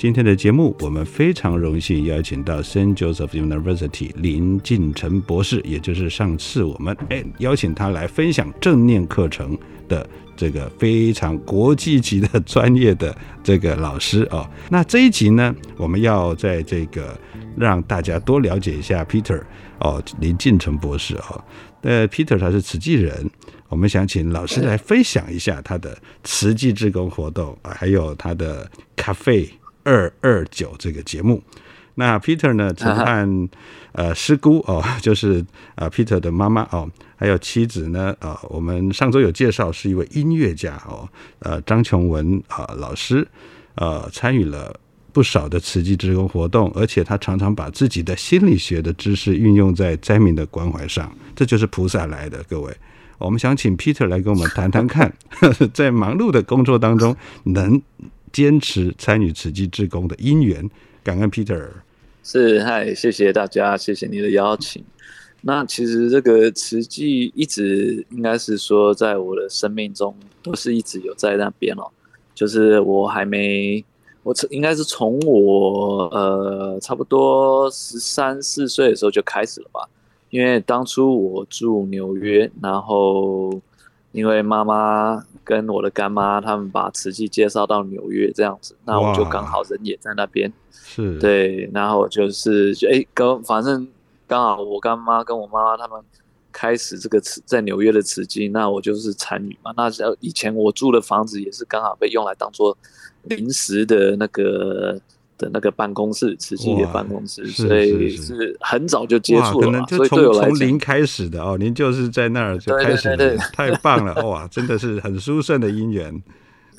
今天的节目，我们非常荣幸邀请到 s a n t Joseph University 林敬成博士，也就是上次我们哎邀请他来分享正念课程的这个非常国际级的专业的这个老师哦。那这一集呢，我们要在这个让大家多了解一下 Peter 哦，林敬成博士哦。呃，Peter 他是慈济人，我们想请老师来分享一下他的慈济志工活动，还有他的咖啡。二二九这个节目，那 Peter 呢？陈汉呃师姑哦，就是呃 Peter 的妈妈哦，还有妻子呢啊，我们上周有介绍是一位音乐家哦，呃张琼文啊老师呃参与了不少的慈济职工活动，而且他常常把自己的心理学的知识运用在灾民的关怀上，这就是菩萨来的各位。我们想请 Peter 来跟我们谈谈看，在忙碌的工作当中能。坚持参与慈济志工的因缘，感恩 Peter。是，嗨，谢谢大家，谢谢你的邀请。那其实这个慈济一直应该是说，在我的生命中都是一直有在那边哦。就是我还没，我应该是从我呃差不多十三四岁的时候就开始了吧。因为当初我住纽约，然后因为妈妈。跟我的干妈他们把瓷器介绍到纽约这样子，那我就刚好人也在那边，是对，然后就是就哎，刚反正刚好我干妈跟我妈妈他们开始这个瓷在纽约的瓷器，那我就是参与嘛。那以前我住的房子也是刚好被用来当做临时的那个。的那个办公室，慈济的办公室，所以是很早就接触了，所以从从零开始的哦，您就是在那儿就开始，太棒了哇，真的是很殊胜的姻缘，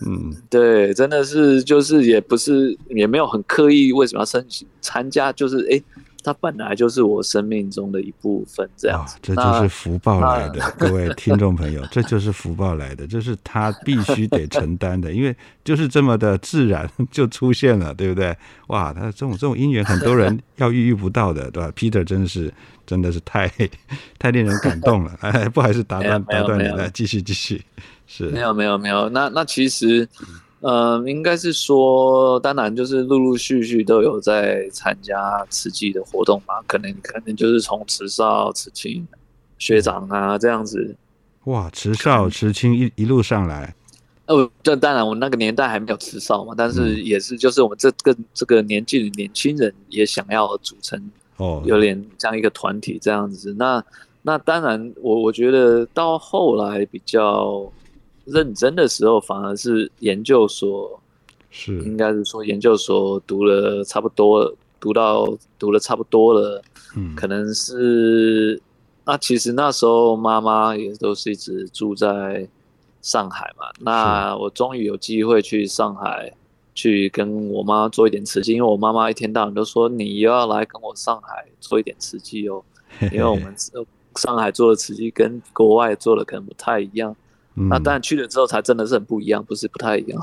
嗯，对，真的是就是也不是也没有很刻意为什么要申请参加，就是哎。它本来就是我生命中的一部分，这样子，这就是福报来的，各位听众朋友，这就是福报来的，这是他必须得承担的，因为就是这么的自然 就出现了，对不对？哇，他这种这种姻缘，很多人要遇遇不到的，对吧？Peter 真的是真的是太太令人感动了，哎，不好意思打断打断你了，继续继续，是，没有没有没有，那那其实。嗯，应该是说，当然就是陆陆续续都有在参加慈济的活动嘛，可能可能就是从慈少、慈青学长啊这样子。哇，慈少、慈青一一路上来。哦，这当然我那个年代还没有慈少嘛，但是也是就是我们这个这个年纪的年轻人也想要组成哦，有点这样一个团体这样子。那那当然，我我觉得到后来比较。认真的时候，反而是研究所，是。应该是说研究所读了差不多，读到读了差不多了，嗯，可能是那其实那时候妈妈也都是一直住在上海嘛，那我终于有机会去上海去跟我妈做一点瓷器，因为我妈妈一天到晚都说你又要来跟我上海做一点瓷器哦，因为我们上海做的瓷器跟国外做的可能不太一样。那当然去了之后才真的是很不一样，不是不太一样。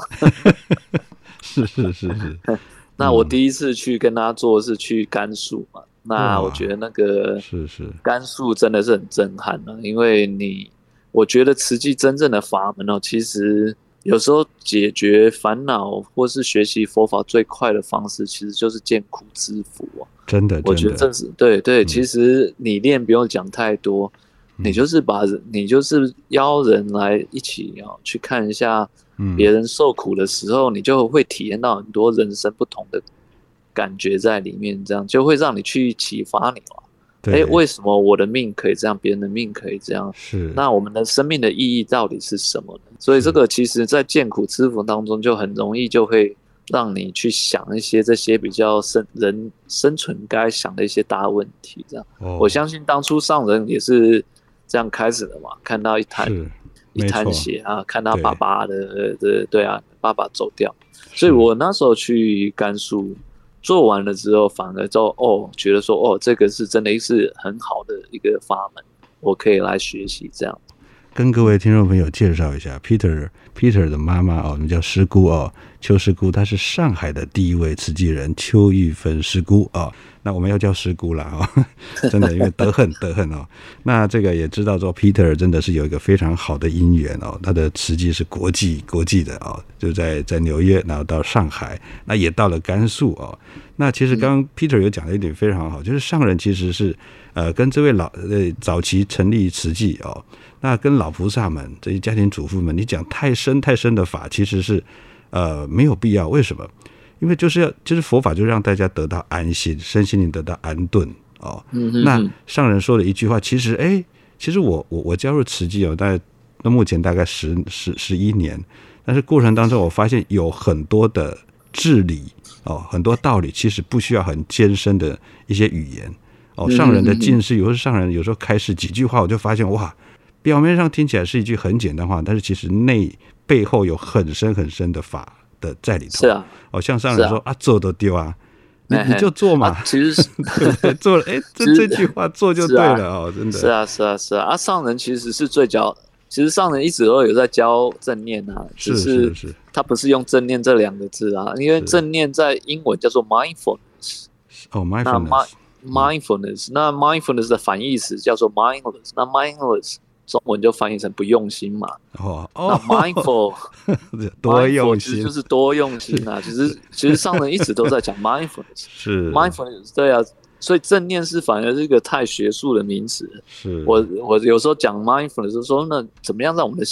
是是是是，那我第一次去跟他做是去甘肃嘛，那我觉得那个是是甘肃真的是很震撼了，因为你我觉得慈济真正的法门哦，其实有时候解决烦恼或是学习佛法最快的方式，其实就是见苦知福啊。真的，我觉得这是对对。其实你练不用讲太多，你就是把你就是邀人来一起哦去看一下别人受苦的时候，你就会体验到很多人生不同的感觉在里面，这样就会让你去启发你了。哎，为什么我的命可以这样，别人的命可以这样？是那我们的生命的意义到底是什么呢？所以这个其实，在见苦知福当中，就很容易就会。让你去想一些这些比较生人生存该想的一些大问题，这样。我相信当初上人也是这样开始的嘛，看到一滩一滩血啊，看到爸爸的的对啊，爸爸走掉，所以我那时候去甘肃做完了之后，反而就哦，觉得说哦，这个是真的是很好的一个法门，我可以来学习这样。跟各位听众朋友介绍一下，Peter Peter 的妈妈哦，我们叫师姑哦，邱师姑，她是上海的第一位慈济人，邱玉芬师姑哦。那我们要叫师姑了哦，真的，因为德恨德恨哦。那这个也知道说，Peter 真的是有一个非常好的姻缘哦，他的慈济是国际国际的哦，就在在纽约，然后到上海，那也到了甘肃哦。那其实刚刚 Peter 有讲了一点非常好，就是上人其实是呃跟这位老呃早期成立慈济哦。那跟老菩萨们这些家庭主妇们，你讲太深太深的法，其实是呃没有必要。为什么？因为就是要就是佛法，就让大家得到安心，身心灵得到安顿哦。那上人说的一句话，其实哎，其实我我我加入慈济哦，大概那目前大概十十十一年，但是过程当中我发现有很多的治理哦，很多道理其实不需要很艰深的一些语言哦。上人的近视，有时候上人有时候开始几句话，我就发现哇。表面上听起来是一句很简单话，但是其实内背后有很深很深的法的在里头。是啊，哦，像上人说啊，做都丢啊，你你就做嘛。其实是 做了，哎，这这句话做就对了哦，真的。是啊，是啊，是啊。啊，上人其实是最教，其实上人一直都有在教正念啊，只是他不是用正念这两个字啊，因为正念在英文叫做 mindfulness。哦，mindfulness。mindfulness，那 mindfulness 的反义词叫做 mindless，那 mindless。中文就翻译成不用心嘛。哦，那 mindful 多用心就是多用心啊。其 实其实上人一直都在讲 mindfulness，是 mindfulness 对啊。所以正念是反而是一个太学术的名词。是我我有时候讲 mindfulness 说，那怎么样让我们的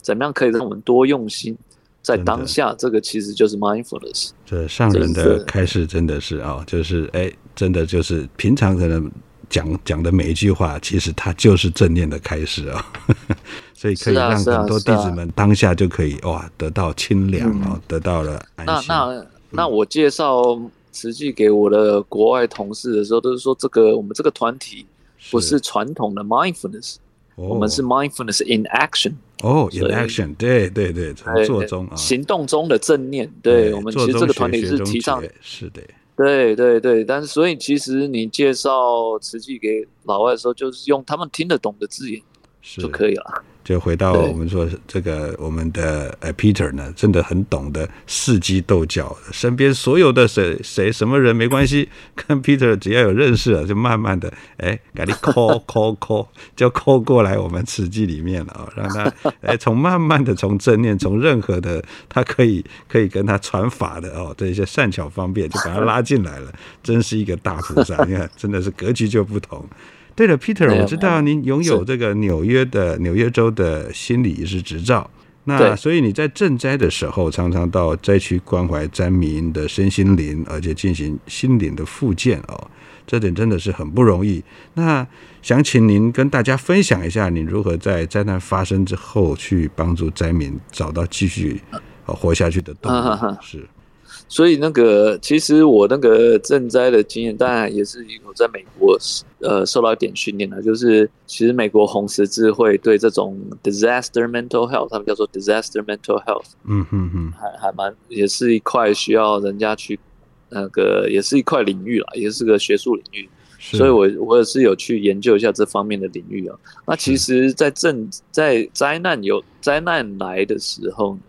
怎么样可以让我们多用心在当下？这个其实就是 mindfulness。这上人的开示真的是啊，就是哎，真的就是平常可能。讲讲的每一句话，其实它就是正念的开始啊，所以可以让很多弟子们当下就可以哇得到清凉哦，得到了安心。那那那我介绍慈济给我的国外同事的时候，都是说这个我们这个团体不是传统的 mindfulness，我们是 mindfulness in action。哦，in action，对对对，从做中啊，行动中的正念。对我们其实这个团体是提倡，是的。对对对，但是所以其实你介绍瓷器给老外的时候，就是用他们听得懂的字眼就可以了。就回到我们说这个，我们的呃 Peter 呢，真的很懂得伺机斗角，身边所有的谁谁什么人没关系，跟 Peter 只要有认识了，就慢慢的哎，赶紧 call call call，就 call 过来我们瓷器里面了啊，让他 哎从慢慢的从正念，从任何的他可以可以跟他传法的哦，这些善巧方便就把他拉进来了，真是一个大菩萨，你看真的是格局就不同。对了，Peter，我知道您拥有这个纽约的纽约州的心理医师执照，那所以你在赈灾的时候，常常到灾区关怀灾民的身心灵，而且进行心灵的复健哦，这点真的是很不容易。那想请您跟大家分享一下，你如何在灾难发生之后去帮助灾民找到继续活下去的动力？是。所以那个，其实我那个赈灾的经验，当然也是我在美国，呃，受到一点训练的。就是其实美国红十字会对这种 disaster mental health，他们叫做 disaster mental health，嗯嗯嗯，还还蛮，也是一块需要人家去那个，也是一块领域啦，也是个学术领域。所以我我也是有去研究一下这方面的领域啊。那其实，在赈在灾难有灾难来的时候呢？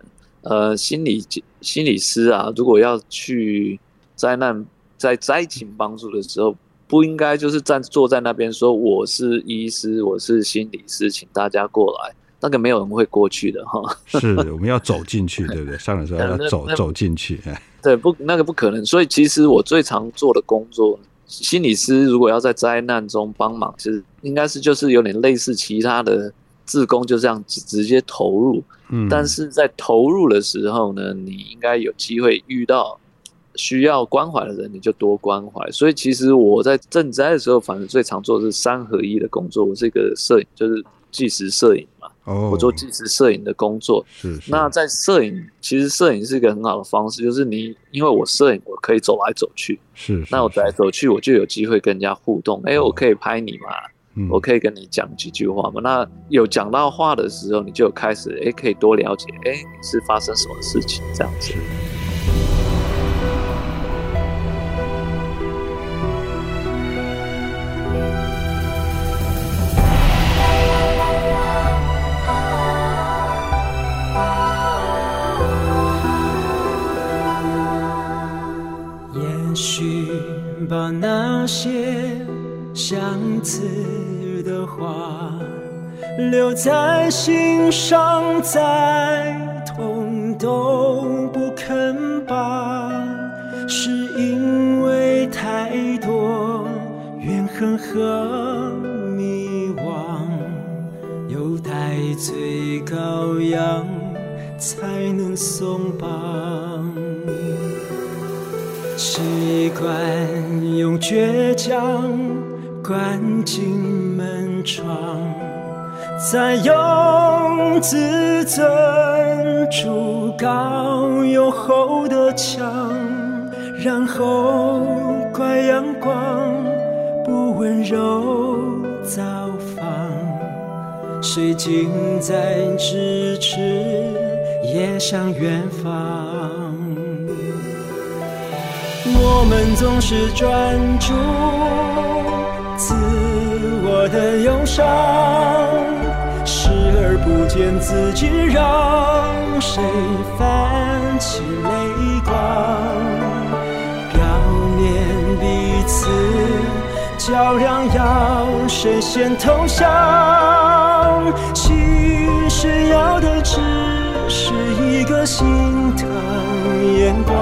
呃，心理心理师啊，如果要去灾难在灾情帮助的时候，不应该就是站坐在那边说我是医师，我是心理师，请大家过来。那个没有人会过去的哈。是，我们要走进去，对不对？上来时候要走走进去。对，不，那个不可能。所以其实我最常做的工作，心理师如果要在灾难中帮忙，其实应该是就是有点类似其他的自工，就这样直直接投入。嗯。但是在投入的时候呢，你应该有机会遇到需要关怀的人，你就多关怀。所以其实我在赈灾的时候，反正最常做的是三合一的工作。我是一个摄影，就是纪实摄影嘛。我做纪实摄影的工作，是。那在摄影，其实摄影是一个很好的方式，就是你因为我摄影，我可以走来走去，是。那我走来走去，我就有机会跟人家互动。哎，我可以拍你嘛？我可以跟你讲几句话嘛？那有讲到话的时候，你就开始哎，可以多了解哎，你是发生什么事情这样子。也许把那些相似留在心上，再痛都不肯拔，是因为太多怨恨和迷惘，有待最羔羊才能松绑。习惯用倔强关紧，再用自尊筑高又厚的墙，然后怪阳光不温柔造访，谁近在咫尺，也向远方。我们总是专注自我的忧伤，而不见自己，让谁泛起泪光？表面彼此较量，要谁先投降？其实要的只是一个心疼眼光。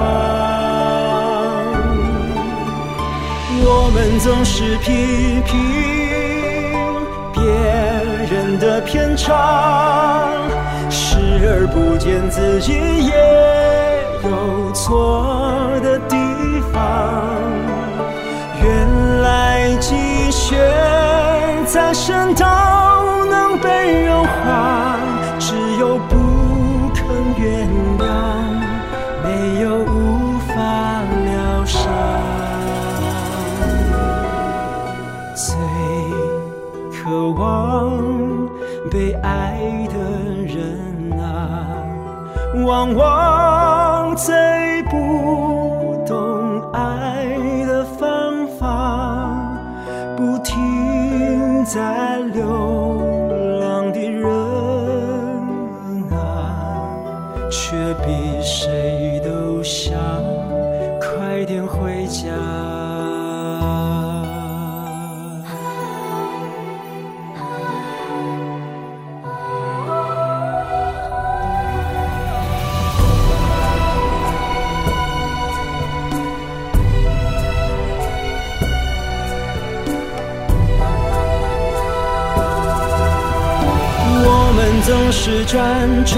我们总是批评的篇章，视而不见自己也有错的地方。原来积雪在深都往是专注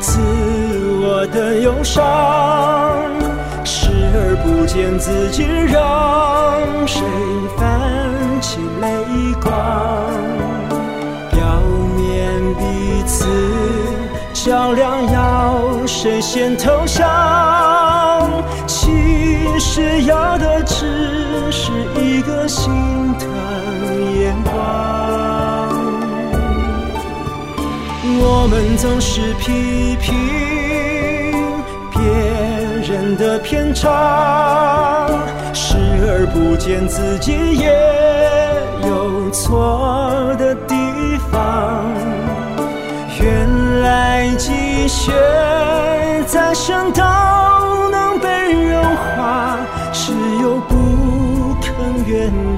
自我的忧伤，视而不见自己，让谁泛起泪光？表面彼此较量，要谁先投降？其实要的只是一个心疼眼光。我们总是批评别人的偏差，视而不见自己也有错的地方。原来积雪再深都能被融化，只有不肯原谅，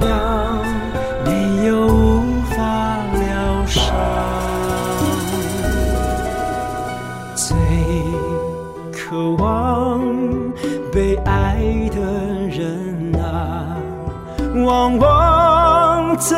爱的人啊，往往最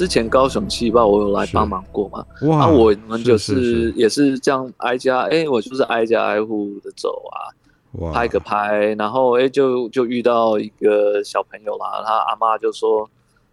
之前高雄气爆我有来帮忙过嘛，哇，那我们就是也是这样挨家，哎，我就是挨家挨户的走啊，哇。拍个拍，然后哎就就遇到一个小朋友啦，他阿妈就说，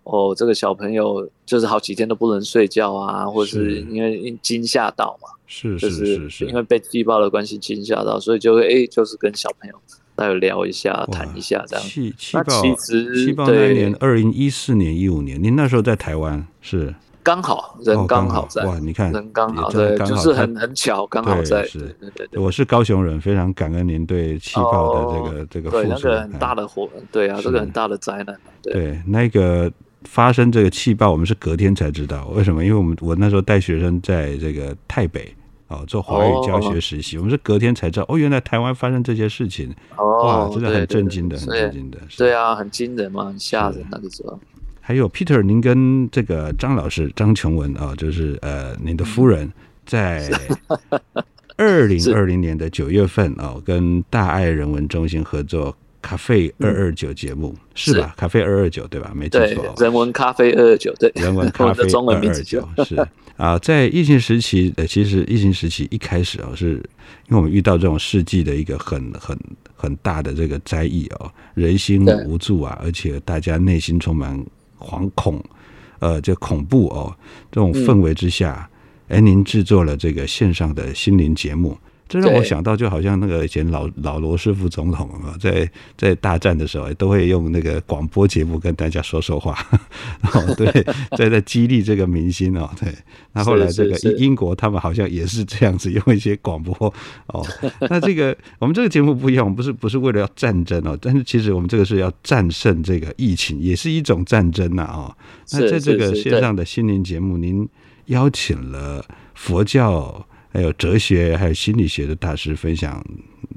哦，这个小朋友就是好几天都不能睡觉啊，或者是是因为惊吓到嘛，是就是是。是因为被气爆的关系惊吓到，所以就会哎就是跟小朋友再聊一下，谈一下这样。气气那爆其实气爆那一对年，二零一四年一五年，您那时候在台湾是刚好哦人刚好在，哇，你看人刚好，也真的对，刚好他就是很很巧，刚好在，是对对对对。我是高雄人，非常感恩您对气爆的这个、哦这个付出。对那个很哎大的火，对啊，是这个很大的灾难，对对，那个发生这个气爆，我们是隔天才知道，为什么？因为我们我那时候带学生在这个台北哦做华语教学实习，我们是隔天才知道，哦，原来台湾发生这些事情，哇哦，，真的很震惊的，很震惊的。对啊，很惊人嘛，很吓人。那个时候。还有 Peter，您跟这个张老师张琼文啊、就是呃您的夫人，在 二零二零年的九月份哦，跟大爱人文中心合作咖啡二二九节目、是吧？咖啡二二九对吧？没错、哦。，人文咖啡二二九，对，人文咖啡 中文二二名字就九是啊，在疫情时期，呃，其实疫情时期一开始哦，是因为我们遇到这种世纪的一个很很很大的这个灾异哦，人心无助啊，而且大家内心充满惶恐，呃，这恐怖哦，这种氛围之下，哎、您制作了这个线上的心灵节目。这让我想到，就好像那个以前老老罗斯福总统啊，在在大战的时候，都会用那个广播节目跟大家说说话，哦，对，在在激励这个民心哦，对。那后来这个英英国他们好像也是这样子，用一些广播哦。那这个我们这个节目不一样，我们不是不是为了要战争哦，但是其实我们这个是要战胜这个疫情，也是一种战争呐哦。那在这个线上的心灵节目，您邀请了佛教。还有哲学，还有心理学的大师分享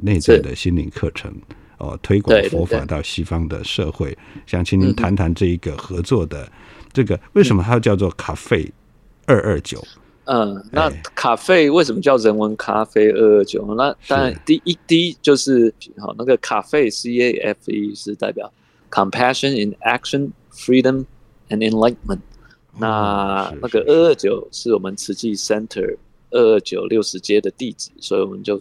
内在的心灵课程，哦，推广佛法到西方的社会。想请您嗯谈谈这一个合作的这个为什么它叫做咖啡二二九？嗯，那哎咖啡为什么叫人文咖啡二二九？那当然第一第一就是好那个咖啡 C A F E 是代表 compassion in action, freedom and enlightenment。那那个二二九是我们慈济 Center 二二九六十街的地址，所以我们就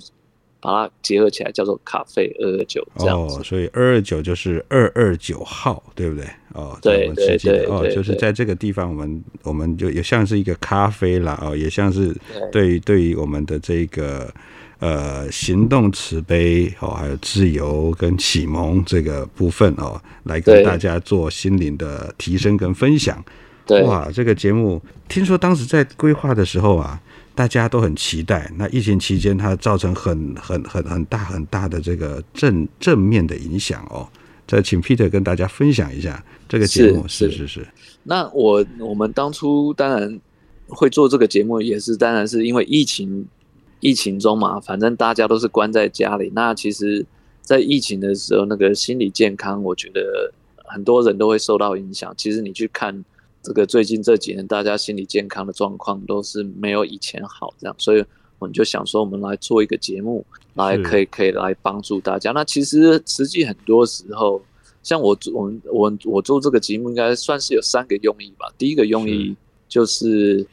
把它结合起来叫做咖啡二二九这样子哦，。所以二二九就是二二九号，对不对？哦，对对对对对就是在这个地方，我们我们就也像是一个咖啡啦，哦，也像是对于对于我们的这个呃行动慈悲哦，还有自由跟启蒙这个部分哦，来跟大家做心灵的提升跟分享。对，哇，这个节目听说当时在规划的时候啊，大家都很期待。那疫情期间，它造成很很很很大很大的这个正正面的影响哦。这请 Peter 跟大家分享一下这个节目。是是是是，那我我们当初当然会做这个节目，也是当然是因为疫情疫情中嘛，反正大家都是关在家里。那其实，在疫情的时候，那个心理健康，我觉得很多人都会受到影响。其实你去看这个最近这几年，大家心理健康的状况都是没有以前好这样，所以我们就想说，我们来做一个节目，来可以可以来帮助大家。那其实实际很多时候。像我我们我我做这个节目应该算是有三个用意吧。第一个用意就是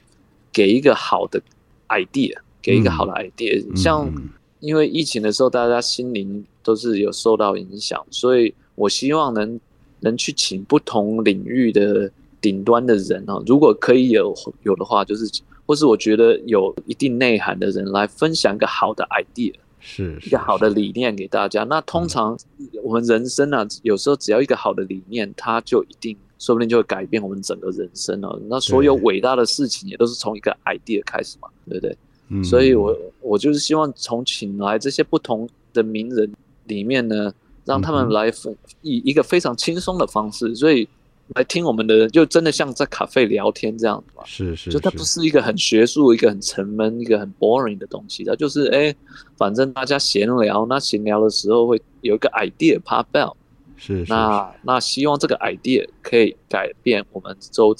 给一个好的 idea，给一个好的 idea、嗯像嗯因为疫情的时候，大家心灵都是有受到影响，所以我希望能能去请不同领域的顶端的人哦，如果可以有有的话，就是或是我觉得有一定内涵的人来分享一个好的 idea，是一个好的理念给大家。那通常我们人生啊，有时候只要一个好的理念，它就一定说不定就会改变我们整个人生哦。那所有伟大的事情也都是从一个 idea 开始嘛，对不对？嗯所以我我就是希望从请来这些不同的名人里面呢，让他嗯们来分以一个非常轻松的方式，所以来听我们的人就真的像在咖啡聊天这样子嘛。是是，就它不是一个很学术、一个很沉闷、一个很 boring 的东西，它就是哎，反正大家闲聊，那闲聊的时候会有一个 idea pop out，是是那那希望这个 idea 可以改变我们周，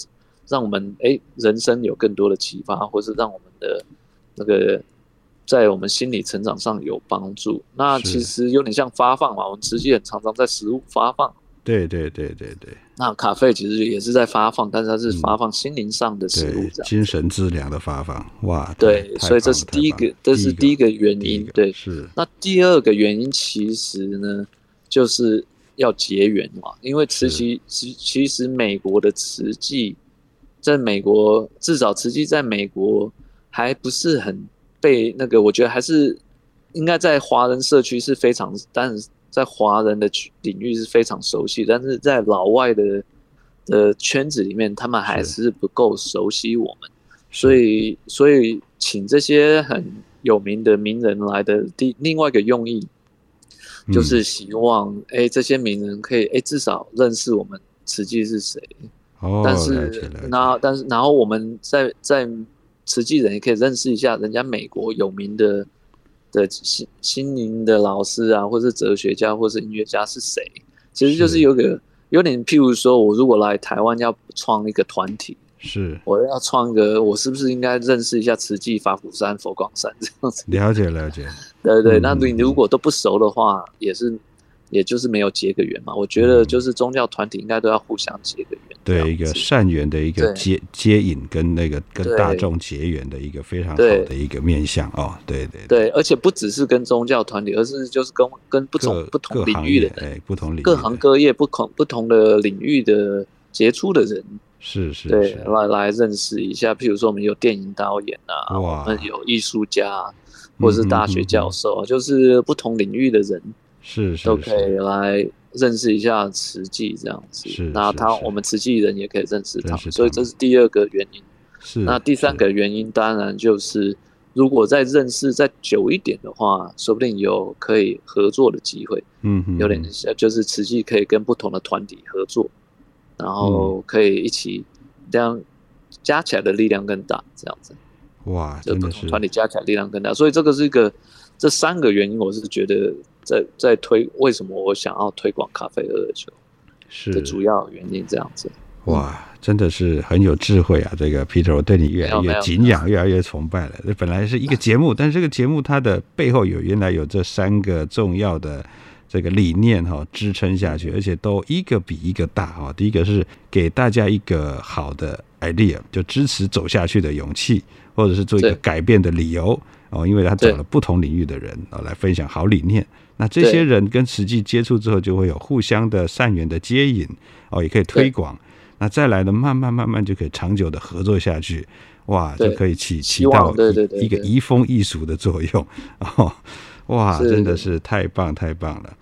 让我们哎人生有更多的启发，或是让我们的那个在我们心理成长上有帮助。那其实有点像发放嘛，我们实际很常常在食物发放。对对对对对。那卡费其实也是在发放，但是它是发放心灵上的食物对，这样。精神资粮的发放，哇，对，所以这是第一个，这是第一个原。因对，是。那第二个原因其实呢，就是要结缘嘛，因为慈禧其其实美国的慈济，在美国至少慈济在美国还不是很被那个，我觉得还是应该在华人社区是非常，但是在华人的区领域是非常熟悉，但是在老外的的圈子里面，他们还是不够熟悉我们。所以，所以请这些很有名的名人来的第另外一个用意，就是希望哎、诶这些名人可以哎、诶至少认识我们慈济是谁。哦，但是了解，然后但是然后我们在在慈济人也可以认识一下人家美国有名的的心心灵的老师啊，或是哲学家，或是音乐家是谁？其实就是是有个有点，譬如说我如果来台湾要创一个团体，是我要创一个，我是不是应该认识一下慈济、法鼓山、佛光山这样子？了解了解，对对，嗯那你如果都不熟的话，也是，也就是没有结个缘嘛。我觉得就是宗教团体应该都要互相结个缘，这对一个善缘的一个接接引跟那个跟大众结缘的一个非常好的一个面向哦，对对对，而且不只是跟宗教团体，而是就是跟跟不同不同领域的人，哎，不同领域各行各业不同不同的领域的杰出的人，是是对，来来认识一下。譬如说，我们有电影导演啊，我们有艺术家，或者是大学教授，就是不同领域的人是是都可以来认识一下慈济这样子。是那他我们慈济人也可以认识他所以这是第二个原因。是，那第三是个原因当然就是，如果再认识再久一点的话，说不定有可以合作的机会。嗯有点像，就是慈济可以跟不同的团体合作，然嗯后可以一起这样加起来的力量更大，这样子，哇，就不真的是同团体加起来力量更大。所以这个是一个这三个原因，我是觉得在在推为什么我想要推广咖啡二二九是的主要原因，这样子。哇，真的是很有智慧啊！这个 Peter，我对你越来越敬仰，越来越崇拜了。这本来是一个节目，但是这个节目它的背后有原来有这三个重要的这个理念哈、支撑下去，而且都一个比一个大哈、第一个是给大家一个好的 idea，就支持走下去的勇气，或者是做一个改变的理由哦，因为他找了不同领域的人哦来分享好理念。那这些人跟实际接触之后，就会有互相的善缘的接引哦，也可以推广。那再来呢，慢慢慢慢就可以长久的合作下去，哇，就可以起起到一个移风易俗的作用 哦，哇，真的是太棒太棒了。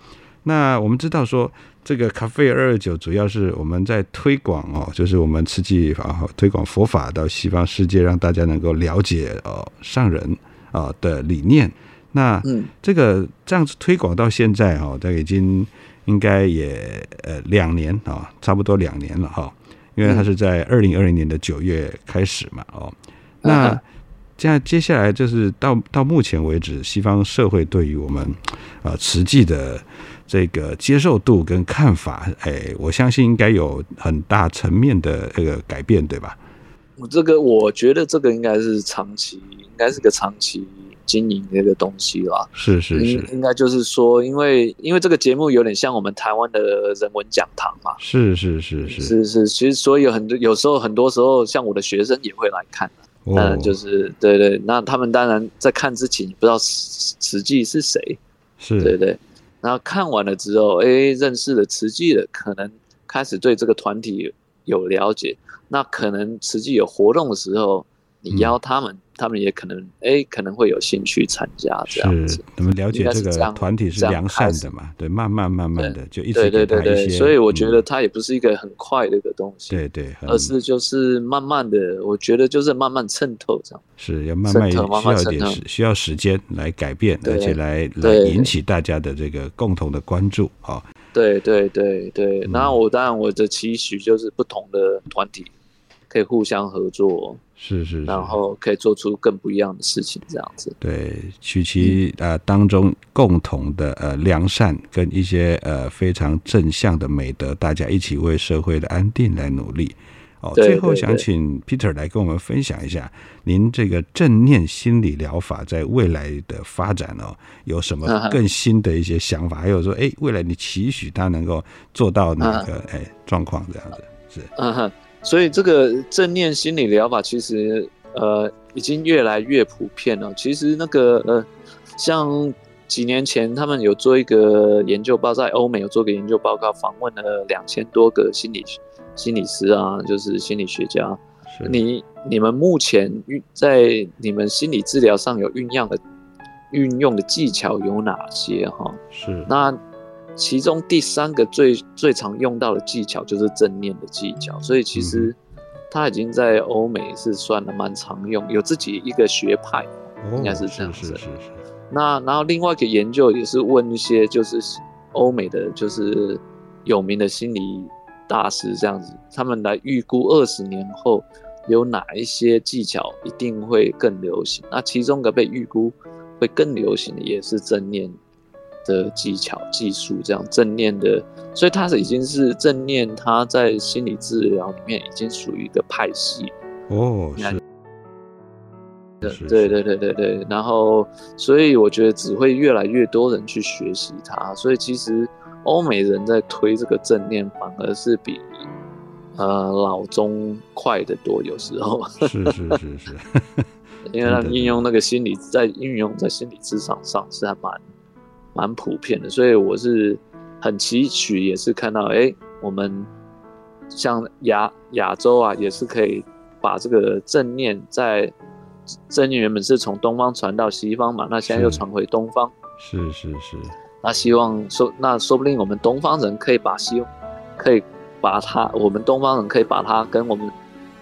那我们知道说，这个咖啡二二九主要是我们在推广哦，就是我们慈济啊推广佛法到西方世界，让大家能够了解哦上人啊的理念。那嗯，这个这样子推广到现在哈、哦，大概已经应该也呃两年啊、差不多两年了哈、因为它是在二零二零年的九月开始嘛哦。那这样接下来就是到到目前为止，西方社会对于我们啊实际的这个接受度跟看法，哎，我相信应该有很大层面的这个改变，对吧？我这个我觉得这个应该是长期，应该是个长期经营那个东西啦。是是应是。应该就是说，因为因为这个节目有点像我们台湾的人文讲堂嘛，是是是是，是是，其实所以有很多有时候很多时候，像我的学生也会来看啊。当然哦就是对对，那他们当然在看之前，不知道实实际是谁，对是。对。然后看完了之后，哎，认识了慈济的，可能开始对这个团体有了解。那可能慈济有活动的时候，你邀他们，他们也可能哎可能会有兴趣参加这样子。你们了解这个团体是良善的嘛？对，慢慢慢慢的就一直对对对所以我觉得它也不是一个很快的一个东西，对对，而是就是慢慢的，我觉得就是慢慢渗透这样。是要慢慢需要一点时需要时间来改变，而且来来引起大家的这个共同的关注啊。对对对对，那我当然我的期许就是不同的团体可以互相合作，是是，然后可以做出更不一样的事情，这样子。对，取其呃当中共同的呃良善跟一些呃非常正向的美德，大家一起为社会的安定来努力。哦，最后想请 Peter 来跟我们分享一下，您这个正念心理疗法在未来的发展哦，有什么更新的一些想法？还有说，哎，未来你期许他能够做到哪个哎状况这样子？是，嗯哼，所以这个正念心理疗法其实呃已经越来越普遍了。其实那个呃，像几年前他们有做一个研究报，在欧美有做个研究报告，访问了两千多个心理。心理师啊，就是心理学家。你你们目前运在你们心理治疗上有运用的运用的技巧有哪些？哈，是。那其中第三个最最常用到的技巧就是正念的技巧。所以其实他已经在欧美是算的蛮常用，有自己一个学派，应该是这样子。是是是。那然后另外一个研究也是问一些就是欧美的就是有名的心理。大师这样子，他们来预估二十年后有哪一些技巧一定会更流行。那其中个被预估会更流行的也是正念的技巧、技术，这样正念的，所以它是已经是正念，它在心理治疗里面已经属于一个派系哦。是。对对对对对，然后所以我觉得只会越来越多人去学习它，所以其实。欧美人在推这个正念，反而是比呃老中快得多。有时候是是是是，因为他们应用那个心理，在运用在心理智商上是还蛮蛮普遍的。所以我是很期许，也是看到哎，我们像亚亚洲啊，也是可以把这个正念在正念原本是从东方传到西方嘛，那现在又传回东方。是是是。那希望说，那说不定我们东方人可以把西，可以把它，我们东方人可以把它跟我们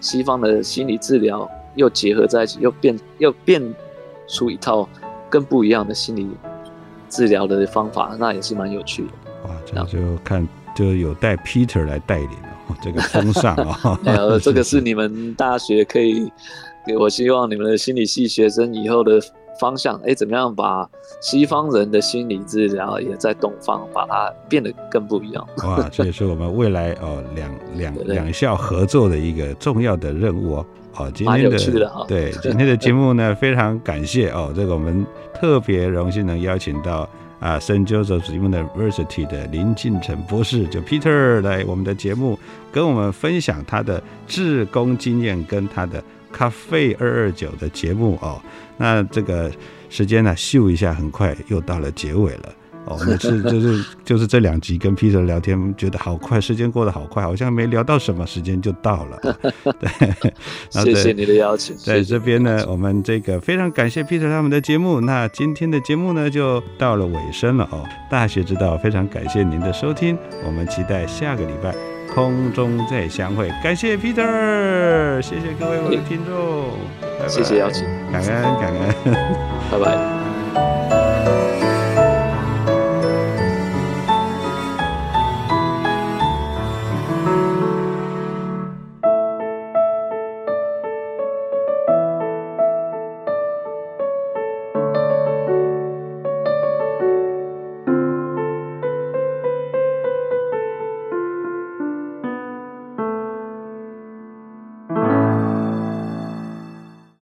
西方的心理治疗又结合在一起，又变又变出一套更不一样的心理治疗的方法，那也是蛮有趣的。哇，这样就看就有带 Peter 来带领了，这个风尚啊。没有，这个是你们大学可以，我希望你们的心理系学生以后的。方向哎，怎么样把西方人的心理治疗也在东方把它变得更不一样？哇，这也是我们未来哦两两两校合作的一个重要的任务哦。好，今天的对今天的节目呢，非常感谢哦，这个我们特别荣幸能邀请到啊，Saint Joseph University 的林敬成博士，就 Peter 来我们的节目，跟我们分享他的志工经验跟他的。咖啡二二九的节目哦，那这个时间呢，秀一下，很快又到了结尾了哦。每次就是就是这两集跟 Peter 聊天，觉得好快，时间过得好快，好像没聊到什么，时间就到了。对，谢谢你的邀请。在这边呢，我们这个非常感谢 Peter 他们的节目。那今天的节目呢，就到了尾声了哦。大学之道，非常感谢您的收听，我们期待下个礼拜。空中再相会，感谢 Peter，谢谢各位我的听众，谢谢邀请，感恩感恩，拜拜。